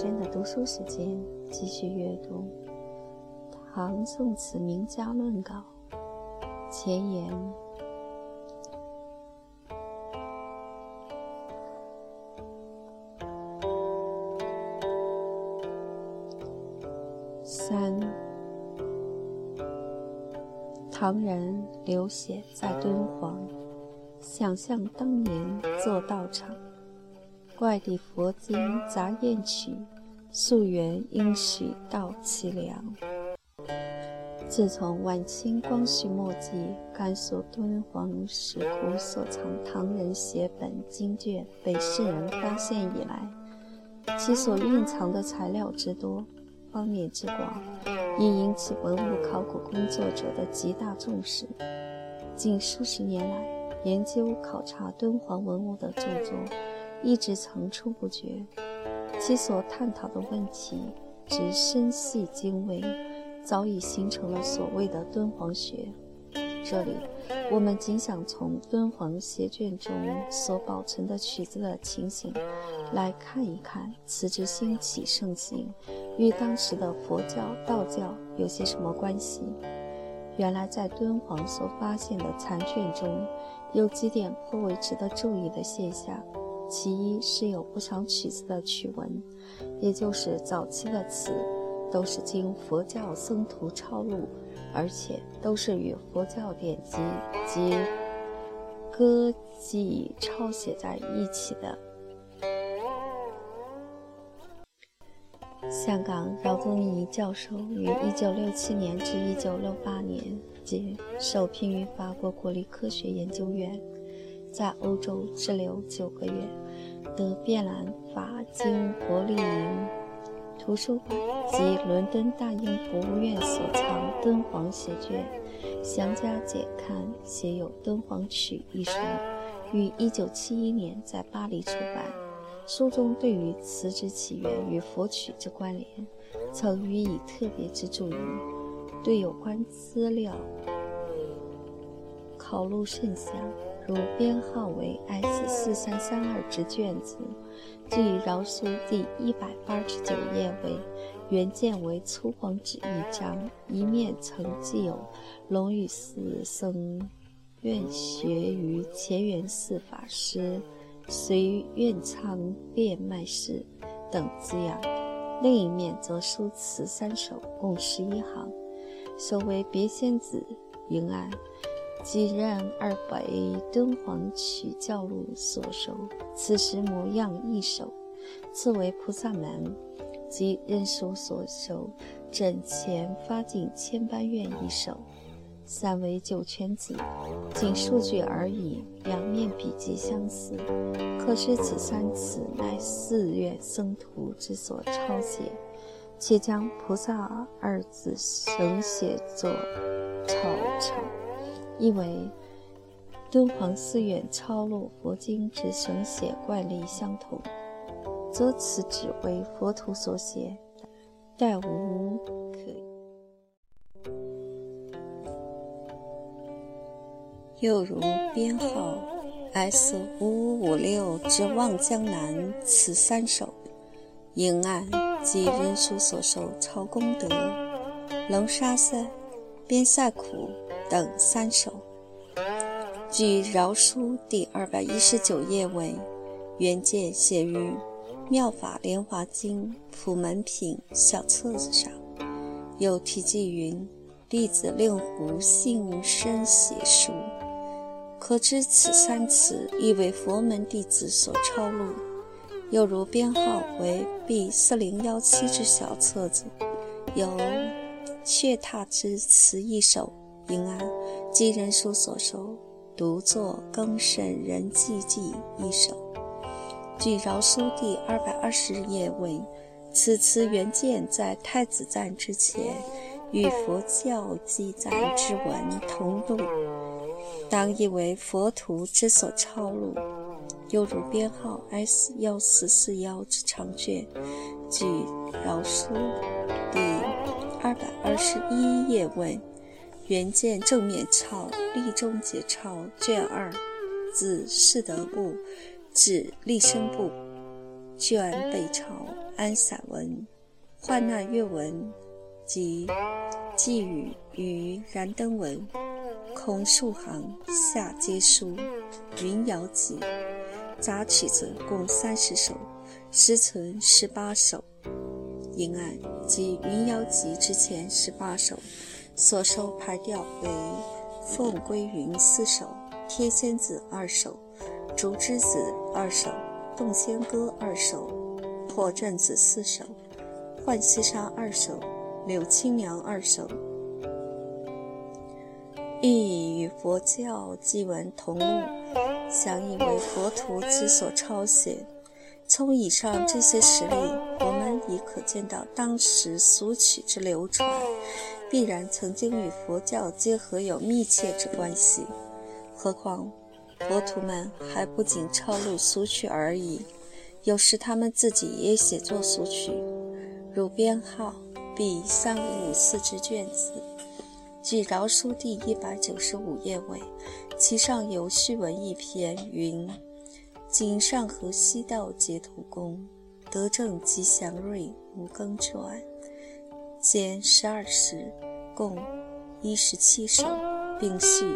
间的读书时间，继续阅读《唐宋词名家论稿》前言。三，唐人流血在敦煌，想象当年做道场。外地佛经杂艳曲，溯源应许道凄凉。自从晚清光绪末季，甘肃敦煌石窟所藏唐人写本经卷被世人发现以来，其所蕴藏的材料之多、方面之广，已引起文物考古工作者的极大重视。近数十年来，研究考察敦煌文物的著作。一直层出不穷，其所探讨的问题之深细精微，早已形成了所谓的敦煌学。这里，我们仅想从敦煌写卷中所保存的曲子的情形，来看一看此之兴起盛行与当时的佛教、道教有些什么关系。原来，在敦煌所发现的残卷中，有几点颇为值得注意的现象。其一是有不少曲子的曲文，也就是早期的词，都是经佛教僧徒抄录，而且都是与佛教典籍及歌记抄写在一起的。香港饶宗颐教授于1967年至1968年间受聘于法国国立科学研究院。在欧洲滞留九个月，得遍兰法经国立营图书馆及伦敦大英博物院所藏敦煌写卷，详加解看，写有《敦煌曲》一书，于1971年在巴黎出版。书中对于词之起源与佛曲之关联，曾予以特别之注意，对有关资料考录甚详。如编号为 S 四三三二之卷子，据饶书第一百八十九页为原件为粗黄纸一张，一面曾记有“龙雨寺僧愿学于乾元寺法师随愿仓变卖事”等字样，另一面则书词三首，共十一行，首为别仙子云案。即任二北敦煌曲教录所收，此时模样一首；次为菩萨门，即任书所收，枕前发尽千般愿一首；三为九泉子，仅数句而已，两面笔迹相似，可知此三词乃寺院僧徒之所抄写，且将菩萨二字省写作抄抄。意为敦煌寺院抄录佛经之省写惯例相同，则此只为佛徒所写，但无可。又如编号 S 五五五六之《望江南》此三首，应案即人书所受抄功德，龙沙塞边塞苦。等三首，据饶书第二百一十九页为原件写于《妙法莲华经普门品》小册子上，有题记云：“弟子令狐信生写书。”可知此三词亦为佛门弟子所抄录。又如编号为 B 四零幺七之小册子，有《却踏之词》一首。平安，即人书所收，独作《更甚人记记》一首。据饶书第二百二十页为，此词原见在太子赞之前，与佛教记载之文同录，当亦为佛徒之所抄录。又如编号 S 幺四四幺之长卷，据饶书第二百二十一页问。原件正面抄立中节抄卷二，自世德部至立生部卷北抄安散文、患难乐文及寄语与燃灯文，空数行，下皆书。云瑶集杂曲子共三十首，实存十八首。银案及云瑶集之前十八首，所收排调为《凤归云》四首，《天仙子》二首，《竹枝子》二首，《洞仙歌》二首，《破阵子》四首，《浣溪沙》二首，《柳青娘》二首。亦与佛教祭文同录，想以为佛徒之所抄写。从以上这些实例，我们已可见到当时俗曲之流传，必然曾经与佛教结合有密切之关系。何况佛徒们还不仅抄录俗曲而已，有时他们自己也写作俗曲，如编号 B 三五五四之卷子。据饶书第一百九十五页尾，其上有序文一篇，云：“今上河西道截图公德正吉祥瑞五更传，兼十二时，共一十七首，并序。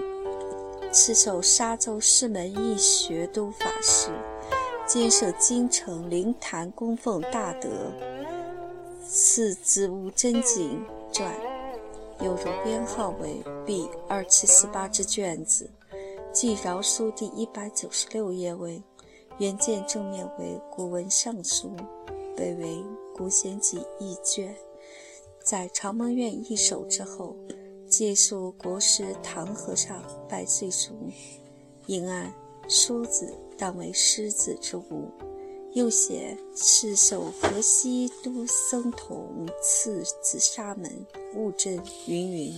此首沙州师门义学都法师，兼设京城灵坛供奉大德，赐子无真经传。”有如编号为 B 二七四八之卷子，即饶书第一百九十六页为原件正面为古文尚书，北为古贤集译卷，在长门院一手之后，借书国师唐和尚百岁书，应按书子当为狮子之物。又写赤手河西都僧童赐紫砂门物证云云，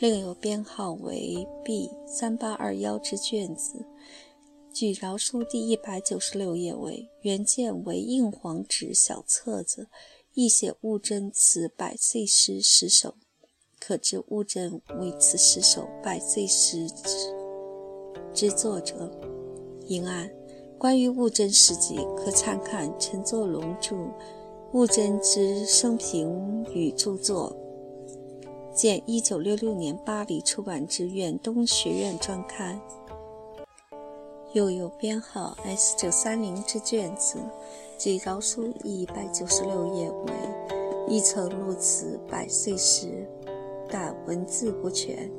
另有编号为 B 三八二幺之卷子，据饶书第一百九十六页为原件为硬黄纸小册子，亦写物证此百岁诗十首，可知物证为此十首百岁诗之之作者。应案。关于悟真事迹，可参看陈作龙著《悟真之生平与著作》，见一九六六年巴黎出版之远东学院专刊。又有编号 S 九三零之卷子，据饶书一百九十六页为，亦曾录此百岁诗，但文字不全，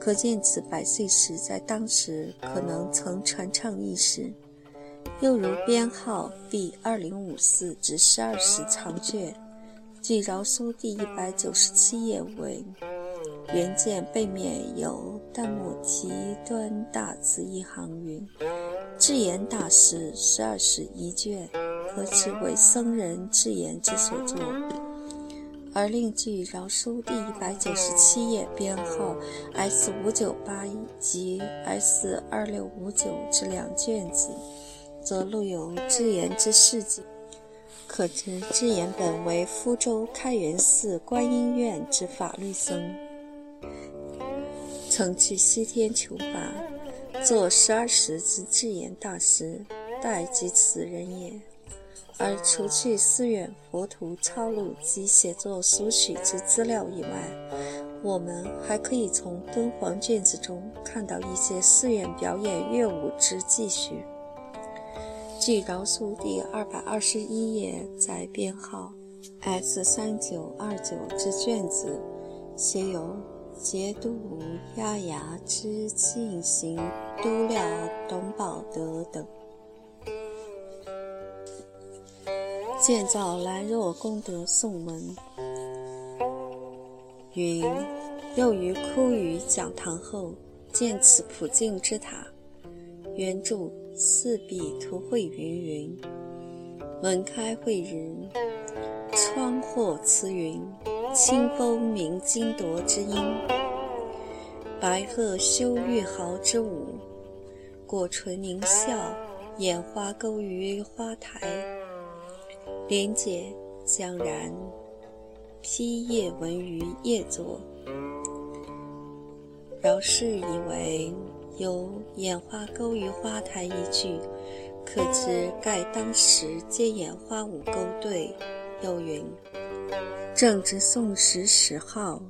可见此百岁诗在当时可能曾传唱一时。又如编号 B 二零五四至十二时长卷，据饶书第一百九十七页为原件背面有淡墨题端大字一行云：“智言大师十二史一卷，可知为僧人智言之所作。”而另据饶书第一百九十七页编号 S 五九八一及 S 二六五九之两卷子。则录有智言之事迹，可知智言本为福州开元寺观音院之法律僧，曾去西天求法，作十二时之智言大师，代即此人也。而除去寺院佛图抄录及写作俗曲之资料以外，我们还可以从敦煌卷子中看到一些寺院表演乐舞之记叙。据饶书第二百二十一页，在编号 S 三九二九之卷子，写有节度押牙之进行都料董宝德等建造兰若功德颂文，云又于枯雨讲堂后建此普净之塔，原著。四壁图绘云云，门开慧人，窗或慈云，清风鸣金铎之音，白鹤修玉毫之舞，果唇凝笑，眼花勾于花台，莲姐将然披叶文于叶作，饶是以为。有“眼花勾于花台”一句，可知盖当时皆演花舞勾兑。又云：正值宋时十号，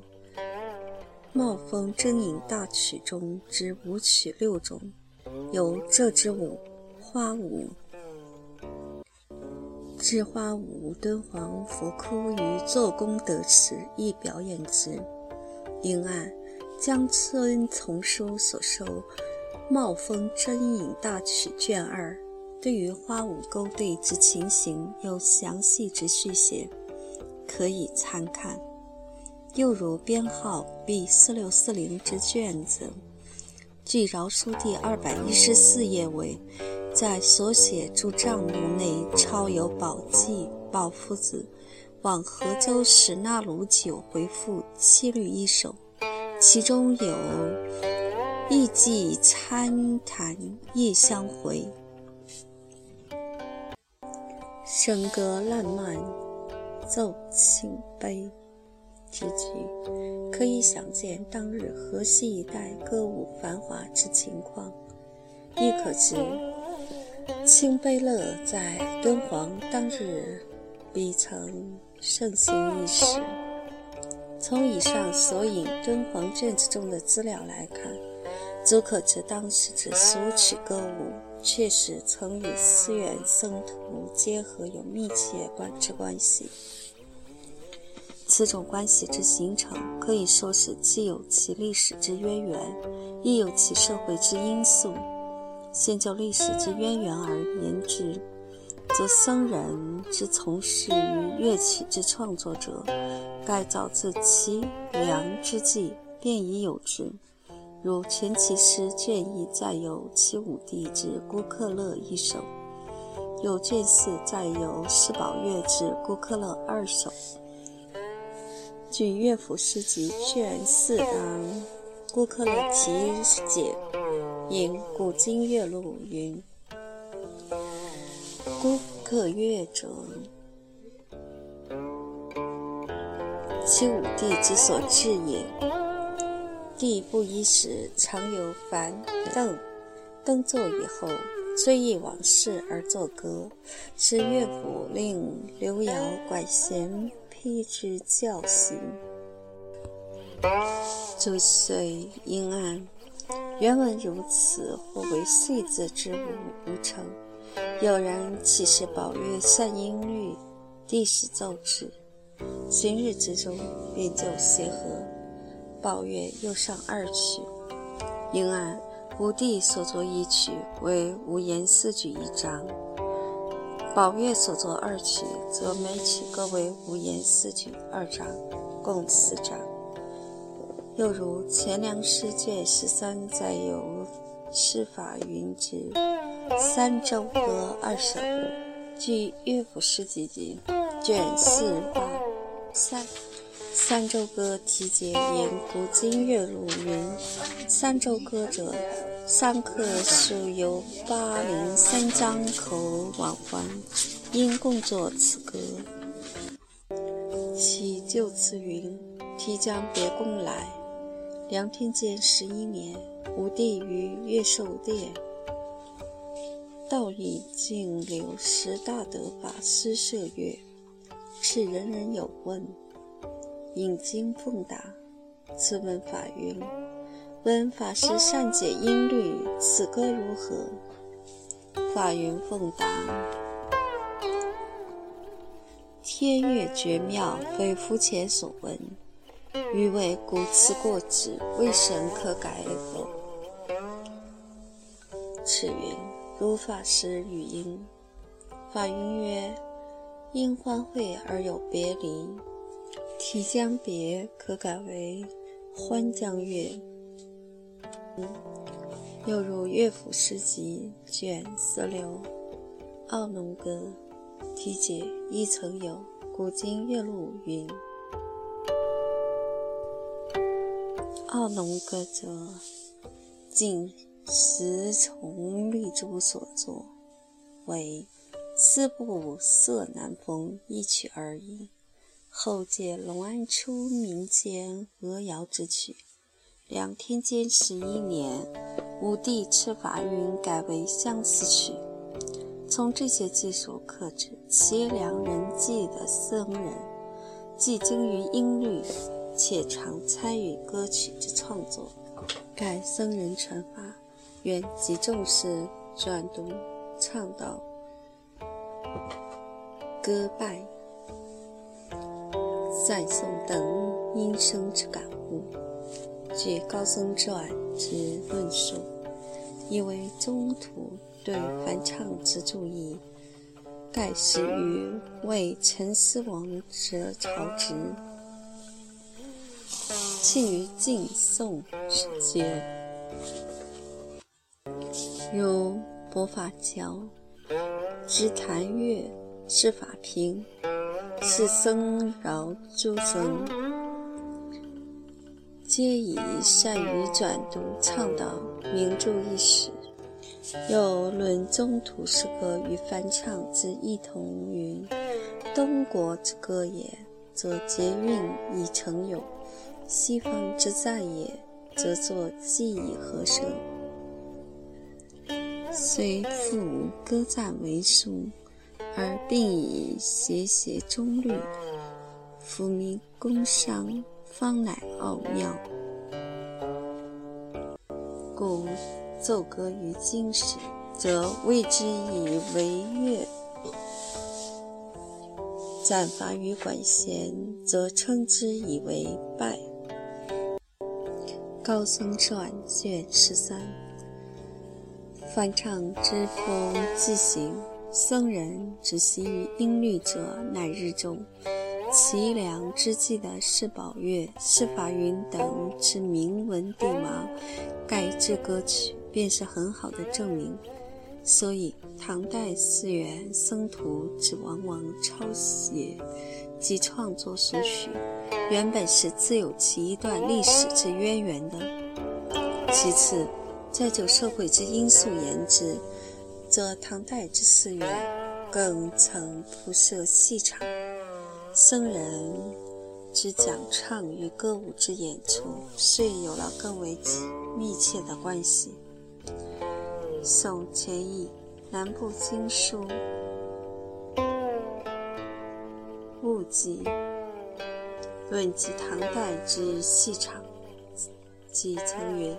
冒风筝影大曲中之舞曲六种，有这支舞、花舞。知花舞，敦煌佛窟于做功德时亦表演之。因按江村丛书所收《冒风筝引大曲》卷二，对于花舞勾兑之情形有详细之续写，可以参看。又如编号 B 四六四零之卷子，据饶书第二百一十四页为。在所写诸账目内抄有宝记宝夫子往河州时那鲁酒回复七律一首，其中有“意寄参坛夜相回，笙歌烂漫奏清悲”之句，可以想见当日河西一带歌舞繁华之情况，亦可知。清悲乐在敦煌当日必曾盛行一时。从以上所引敦煌卷子中的资料来看，足可知当时之俗曲歌舞确实曾与寺院僧徒结合有密切关之关系。此种关系之形成，可以说是既有其历史之渊源，亦有其社会之因素。先就历史之渊源而言之，则僧人之从事于乐曲之创作者，盖早自其良之际便已有之。如全其诗卷一载有其五帝之孤克勒一首，有卷四载有释宝乐之孤克勒二首。据乐府诗集卷四当孤克勒题解。引古今乐录云：“孤客乐者，其五帝之所至也。帝不衣时，常有凡邓登座以后，追忆往事而作歌，是乐府令刘繇管弦批之教习。周岁阴暗。”原文如此，或为岁字之物无成。有人岂是宝月善音律，帝使奏之，行日之中便就协和。宝月又上二曲，因按五帝所作一曲为五言四句一章，宝月所作二曲则每曲各为五言四句二章，共四章。又如《钱粮诗卷十三》载有释法云之三周歌二首，据乐府诗集卷四八三三周歌题解言古今乐录云：三周歌者，三客属有八零三江口往还，因共作此歌。其就此云：提将别宫来。梁天监十一年，武帝于越寿殿，道义净流十大德法师设乐，是人人有问，引经奉答。此问法云：闻法师善解音律，此歌如何？法云奉答：天乐绝妙，非肤浅所闻。余为古词过之，未神可改否？赤云：如法师语音。法云曰：因欢会而有别离，题将别，可改为欢将乐。又如乐府诗集卷四六《奥农歌》题解，亦曾有古今乐录云。二龙歌者，近石崇立珠所作，为四部色南风一曲而已。后借龙安初民间歌谣之曲，两天监十一年，武帝敕法云改为相思曲。从这些技术可知，齐梁人迹的僧人，既精于音律，且常参与歌曲之创作。盖僧人传法，原集重视转读、倡导、歌拜、赞颂等音声之感悟。据高僧传之论述，因为中途。对梵唱之注意，盖始于为陈思王者朝职，庆于晋宋之间。如佛法教、知坛乐、释法平，是僧饶诸僧，皆以善于转读倡导名著一史。又论中土诗歌与翻唱之异同云：东国之歌也，则结韵以成有；西方之赞也，则作记忆和声。虽复歌赞为书，而并以谐谐中律，夫名工商，方乃奥妙。故。奏歌于经时，则谓之以为乐；赞法于管弦，则称之以为拜。高僧传卷十三。翻唱之风既行，僧人只习于音律者，乃日中。齐梁之际的释宝月、释法云等之名闻帝王，改制歌曲。便是很好的证明，所以唐代寺院僧徒只往往抄写及创作所许，原本是自有其一段历史之渊源的。其次，再就社会之因素言之，则唐代之寺院更曾铺设戏场，僧人之讲唱与歌舞之演出，遂有了更为密切的关系。宋前译南部经书记论及唐代之戏场，即曾云：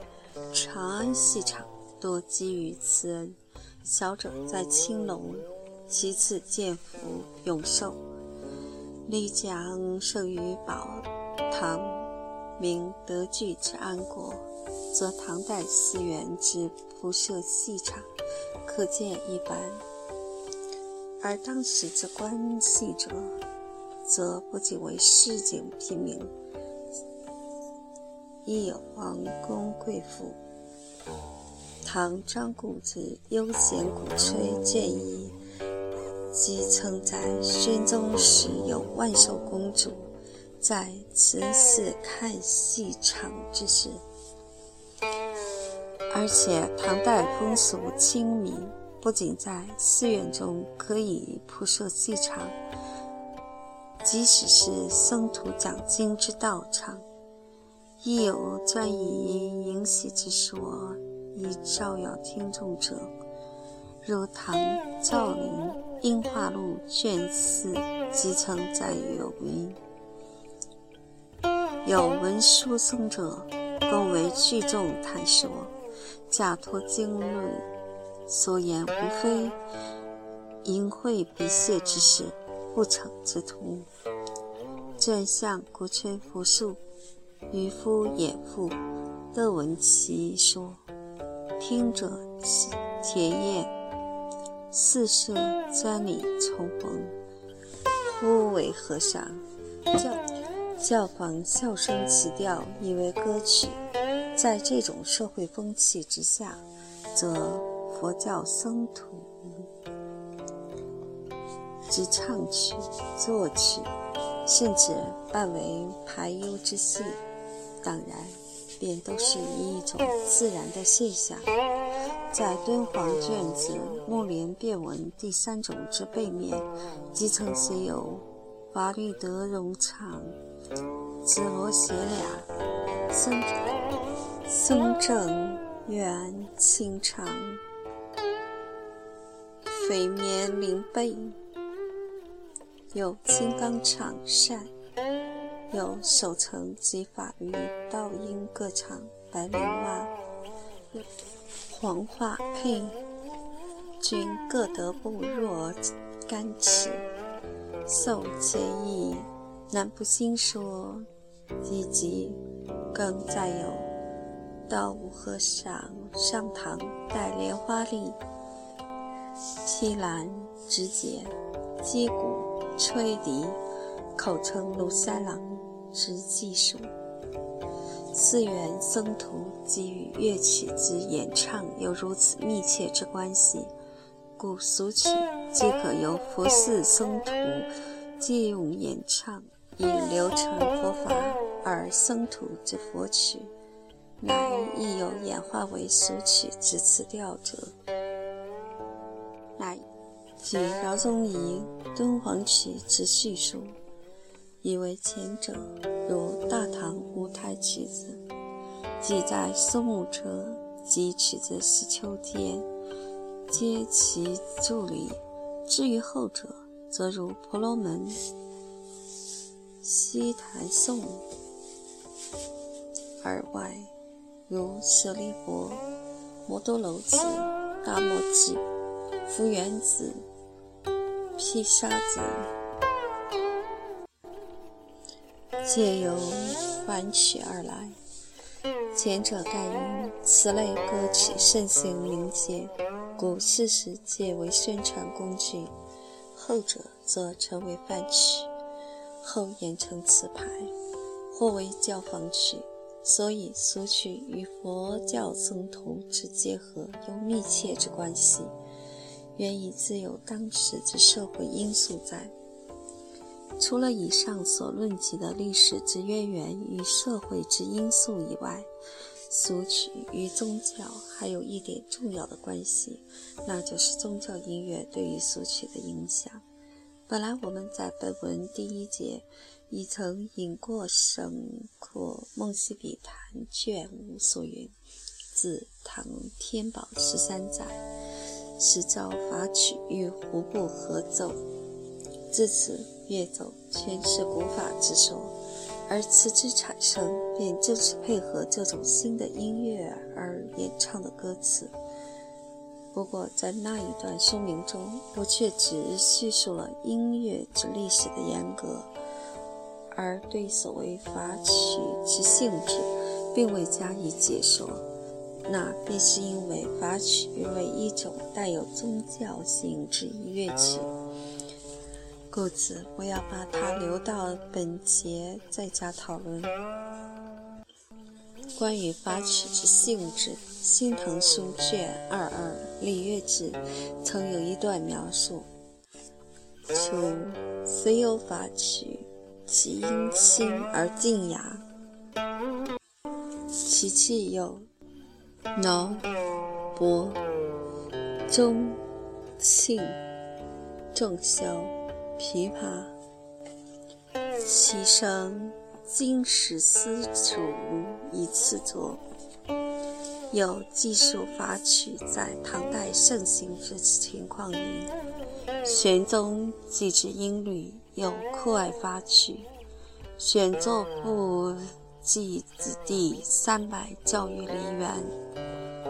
长安戏场多基于慈恩，小者在青龙，其次建福永寿。丽江胜于宝唐，明德聚之安国。则唐代寺院之铺设戏场，可见一斑；而当时之观戏者，则不仅为市井平民，亦有王公贵妇。唐张固之悠闲鼓吹建议，即称在宣宗时有万寿公主在慈寺看戏场之事。而且唐代风俗亲民，不仅在寺院中可以铺设戏场，即使是僧徒讲经之道场，亦有专以迎喜之说以招摇听众者。如唐赵林《樱花录》卷四即曾载有云：“有文书僧者，共为聚众谈说。”假托经论所言，无非淫秽鄙亵之事，不成之徒。正向鼓吹佛术，渔夫野妇，乐闻其说，听者田燕，四舍瞻礼重逢，呼为和尚，教教坊笑声起调，以为歌曲。在这种社会风气之下，则佛教僧徒之唱曲、作曲，甚至扮为排忧之戏，当然便都是一种自然的现象。在敦煌卷子《木莲变文》第三种之背面，即曾写有法律德容长、紫罗鞋俩僧。僧正圆清唱，飞绵灵背，有金刚长扇，有手成及法与道音歌唱白莲花，黄化佩，均各得不若干尺，受皆异。南不兴说，以及更再有道无和尚上堂戴莲花笠。披兰指节、击鼓、吹笛，口称卢三郎之技术。寺院僧徒给予乐曲之演唱有如此密切之关系，故俗曲即可由佛寺僧徒借用演唱，以流传佛法；而僧徒之佛曲，乃亦有演化为俗曲之词调者。乃据饶宗颐《敦煌曲》之叙述，以为前者如大唐五台曲子，即在苏幕车及曲子是秋天，皆其助理；至于后者，则如婆罗门、西台颂，而外如舍利弗、摩多楼子、大摩记。福原子、披沙子，皆由凡曲而来。前者盖因此类歌曲盛行民间，故世时皆为宣传工具；后者则成为饭曲，后演成词牌，或为教坊曲。所以俗曲与佛教僧徒之结合有密切之关系。原以自有当时之社会因素在。除了以上所论及的历史之渊源与社会之因素以外，俗曲与宗教还有一点重要的关系，那就是宗教音乐对于俗曲的影响。本来我们在本文第一节已曾引过《圣阔梦溪笔谈》卷五所云：“自唐天宝十三载。”是造法曲与胡部合奏，自此乐奏全是古法之说，而词之产生便正是配合这种新的音乐而演唱的歌词。不过在那一段说明中，我却只叙述了音乐之历史的严格，而对所谓法曲之性质，并未加以解说。那必是因为法曲为一种带有宗教性质乐器，故此我要把它留到本节再加讨论。关于法曲之性质，《新唐书》卷二二《礼乐志》曾有一段描述：初虽有法曲，其音轻而静雅，其气有。挠、拨、中、磬、正箫、琵琶，其声金石丝竹以次作。有记述法曲在唐代盛行之情况云：玄宗既知音律有酷爱法曲，选作不。即子弟三百教育梨园，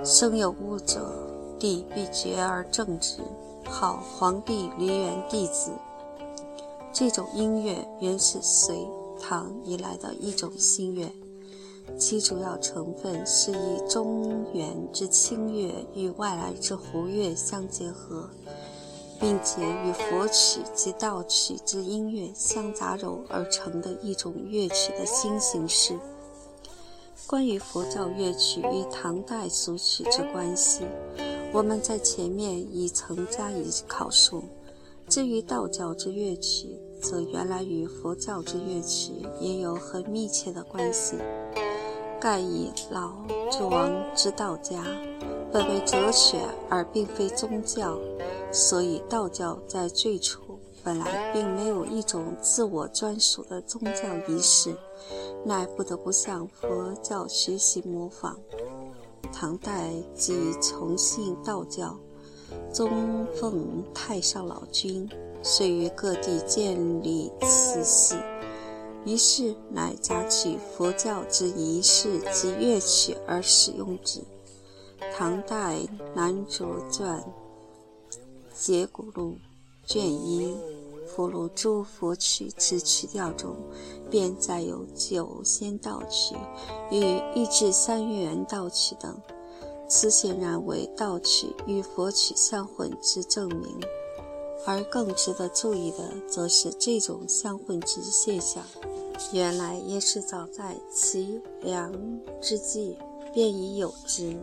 生有物者，帝必决而正之，号皇帝梨园弟子。这种音乐原是隋唐以来的一种新乐，其主要成分是以中原之清乐与外来之胡乐相结合，并且与佛曲及道曲之音乐相杂糅而成的一种乐曲的新形式。关于佛教乐曲与唐代俗曲之关系，我们在前面已曾加以考述。至于道教之乐曲，则原来与佛教之乐曲也有很密切的关系。盖以老之王之道家，本为哲学而并非宗教，所以道教在最初本来并没有一种自我专属的宗教仪式。乃不得不向佛教学习模仿。唐代即崇信道教，宗奉太上老君，遂于各地建立祠系，于是乃夹取佛教之仪式及乐曲而使用之。唐代南卓传解骨录卷一佛录诸佛曲之曲调中，便载有九仙道曲与一至三元道曲等。此显然为道曲与佛曲相混之证明，而更值得注意的，则是这种相混之现象，原来也是早在齐梁之际便已有之。《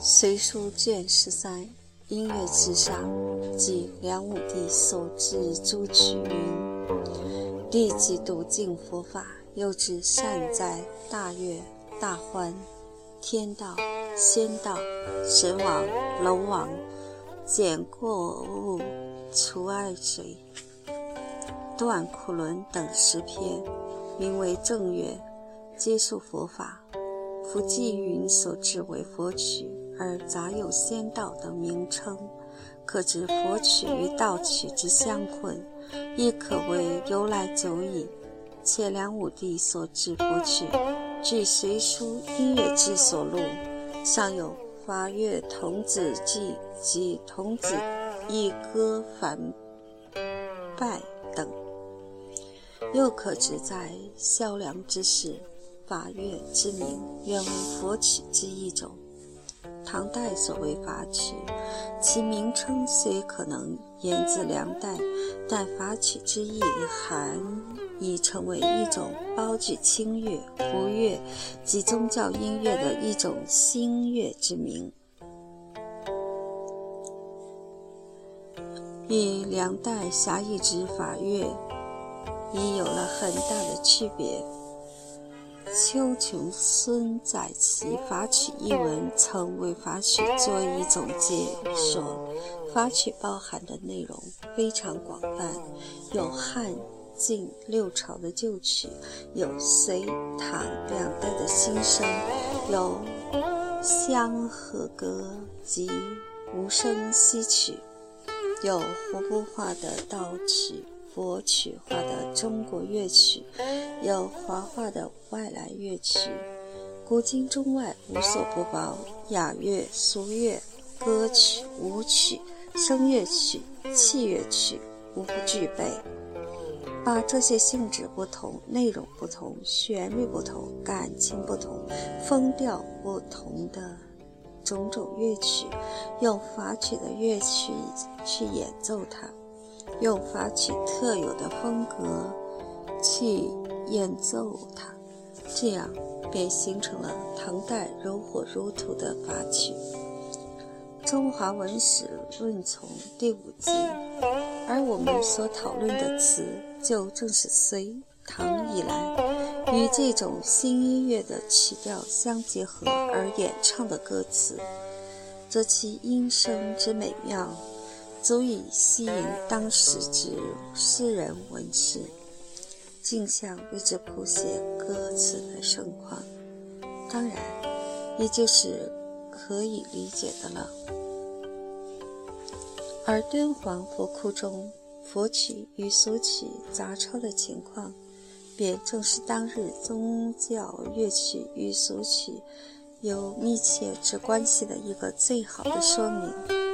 隋书》卷十三《音乐之上》即梁武帝所制诸曲云：“立即笃敬佛法，又知善哉大乐大欢。”天道、仙道、神王、龙王，减过物，除爱水，断苦轮等十篇，名为正乐，皆述佛法。夫纪云所制为佛曲，而杂有仙道等名称，可知佛曲与道曲之相混，亦可谓由来久矣。且梁武帝所制佛曲。据《隋书·音乐志》所录，尚有《法乐童子记》及《童子一歌凡拜》等，又可知在萧梁之时，法乐之名原为佛曲之一种。唐代所谓法曲，其名称虽可能源自梁代，但法曲之意含。已成为一种包具清乐、胡乐及宗教音乐的一种新乐之名，与梁代狭义之法乐已有了很大的区别。丘琼孙在其《法曲》一文曾为法曲做一总结，说法曲包含的内容非常广泛，有汉。晋六朝的旧曲，有隋唐两代的新声，有香和歌及无声息曲，有活泼化的道曲、佛曲化的中国乐曲，有华化的外来乐曲，古今中外无所不包，雅乐、俗乐、歌曲、舞曲、声乐曲、器乐曲，无不具备。把这些性质不同、内容不同、旋律不同、感情不同、风调不同的种种乐曲，用法曲的乐曲去演奏它，用法曲特有的风格去演奏它，这样便形成了唐代如火如荼的法曲。《中华文史论丛》第五集，而我们所讨论的词，就正是隋唐以来与这种新音乐的曲调相结合而演唱的歌词，则其音声之美妙，足以吸引当时之诗人文士，竞相为之谱写歌词的盛况。当然，也就是可以理解的了。而敦煌佛窟中佛曲与俗曲杂抄的情况，便正是当日宗教乐曲与俗曲有密切之关系的一个最好的说明。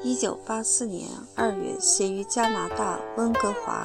一九八四年二月，写于加拿大温哥华。